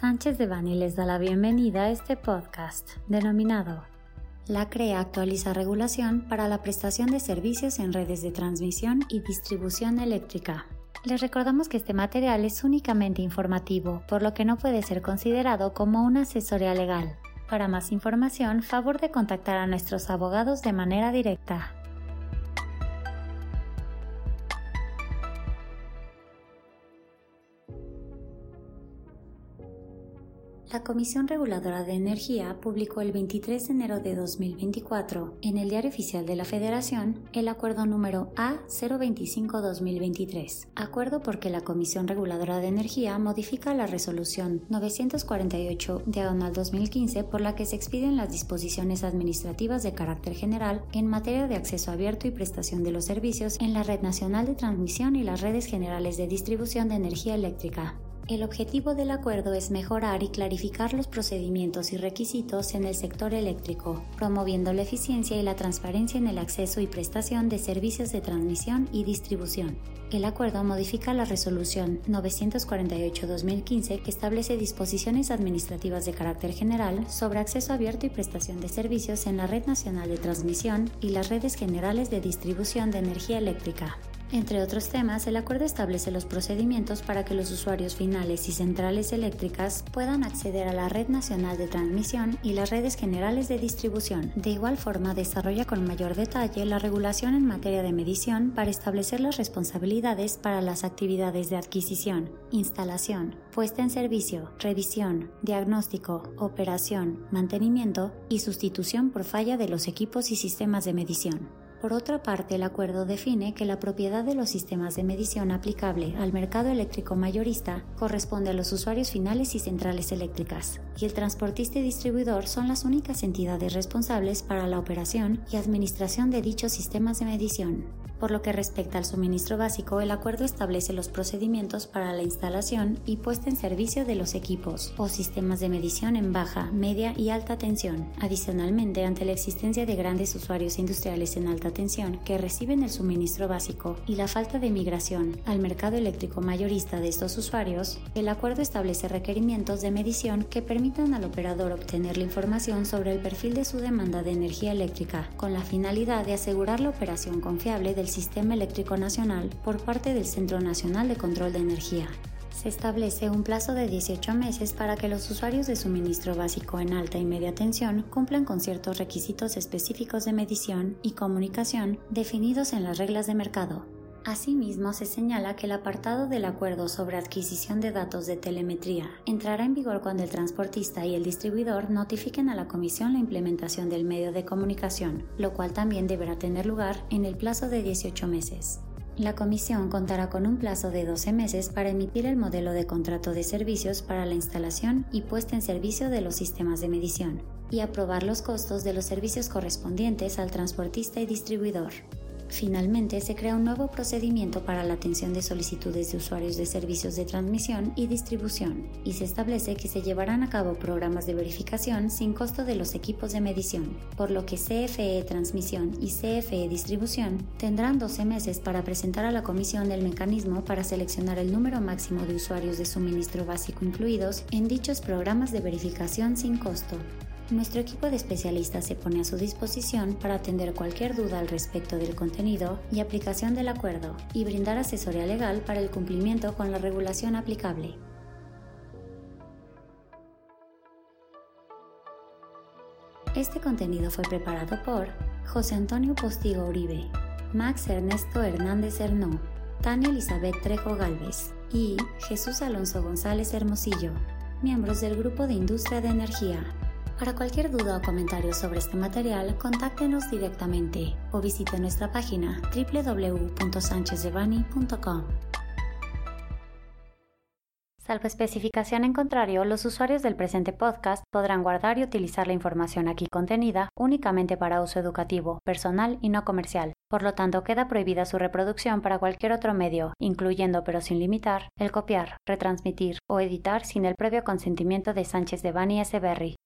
Sánchez de Bani les da la bienvenida a este podcast denominado La CREA actualiza regulación para la prestación de servicios en redes de transmisión y distribución eléctrica. Les recordamos que este material es únicamente informativo, por lo que no puede ser considerado como una asesoría legal. Para más información, favor de contactar a nuestros abogados de manera directa. La Comisión Reguladora de Energía publicó el 23 de enero de 2024 en el Diario Oficial de la Federación el acuerdo número A025-2023, acuerdo porque la Comisión Reguladora de Energía modifica la resolución 948 diagonal 2015 por la que se expiden las disposiciones administrativas de carácter general en materia de acceso abierto y prestación de los servicios en la Red Nacional de Transmisión y las redes generales de distribución de energía eléctrica. El objetivo del acuerdo es mejorar y clarificar los procedimientos y requisitos en el sector eléctrico, promoviendo la eficiencia y la transparencia en el acceso y prestación de servicios de transmisión y distribución. El acuerdo modifica la resolución 948-2015 que establece disposiciones administrativas de carácter general sobre acceso abierto y prestación de servicios en la Red Nacional de Transmisión y las redes generales de distribución de energía eléctrica. Entre otros temas, el acuerdo establece los procedimientos para que los usuarios finales y centrales eléctricas puedan acceder a la red nacional de transmisión y las redes generales de distribución. De igual forma, desarrolla con mayor detalle la regulación en materia de medición para establecer las responsabilidades para las actividades de adquisición, instalación, puesta en servicio, revisión, diagnóstico, operación, mantenimiento y sustitución por falla de los equipos y sistemas de medición. Por otra parte, el acuerdo define que la propiedad de los sistemas de medición aplicable al mercado eléctrico mayorista corresponde a los usuarios finales y centrales eléctricas, y el transportista y distribuidor son las únicas entidades responsables para la operación y administración de dichos sistemas de medición. Por lo que respecta al suministro básico, el acuerdo establece los procedimientos para la instalación y puesta en servicio de los equipos o sistemas de medición en baja, media y alta tensión. Adicionalmente, ante la existencia de grandes usuarios industriales en alta tensión que reciben el suministro básico y la falta de migración al mercado eléctrico mayorista de estos usuarios, el acuerdo establece requerimientos de medición que permitan al operador obtener la información sobre el perfil de su demanda de energía eléctrica, con la finalidad de asegurar la operación confiable del Sistema Eléctrico Nacional por parte del Centro Nacional de Control de Energía. Se establece un plazo de 18 meses para que los usuarios de suministro básico en alta y media tensión cumplan con ciertos requisitos específicos de medición y comunicación definidos en las reglas de mercado. Asimismo, se señala que el apartado del acuerdo sobre adquisición de datos de telemetría entrará en vigor cuando el transportista y el distribuidor notifiquen a la Comisión la implementación del medio de comunicación, lo cual también deberá tener lugar en el plazo de 18 meses. La Comisión contará con un plazo de 12 meses para emitir el modelo de contrato de servicios para la instalación y puesta en servicio de los sistemas de medición y aprobar los costos de los servicios correspondientes al transportista y distribuidor. Finalmente, se crea un nuevo procedimiento para la atención de solicitudes de usuarios de servicios de transmisión y distribución, y se establece que se llevarán a cabo programas de verificación sin costo de los equipos de medición, por lo que CFE Transmisión y CFE Distribución tendrán 12 meses para presentar a la Comisión el mecanismo para seleccionar el número máximo de usuarios de suministro básico incluidos en dichos programas de verificación sin costo. Nuestro equipo de especialistas se pone a su disposición para atender cualquier duda al respecto del contenido y aplicación del acuerdo y brindar asesoría legal para el cumplimiento con la regulación aplicable. Este contenido fue preparado por José Antonio Postigo Uribe, Max Ernesto Hernández Hernó, Tania Elizabeth Trejo Galvez y Jesús Alonso González Hermosillo, miembros del Grupo de Industria de Energía. Para cualquier duda o comentario sobre este material, contáctenos directamente o visite nuestra página www.sanchezdevani.com. Salvo especificación en contrario, los usuarios del presente podcast podrán guardar y utilizar la información aquí contenida únicamente para uso educativo, personal y no comercial. Por lo tanto, queda prohibida su reproducción para cualquier otro medio, incluyendo pero sin limitar, el copiar, retransmitir o editar sin el previo consentimiento de Sánchez de Bani S. Berry,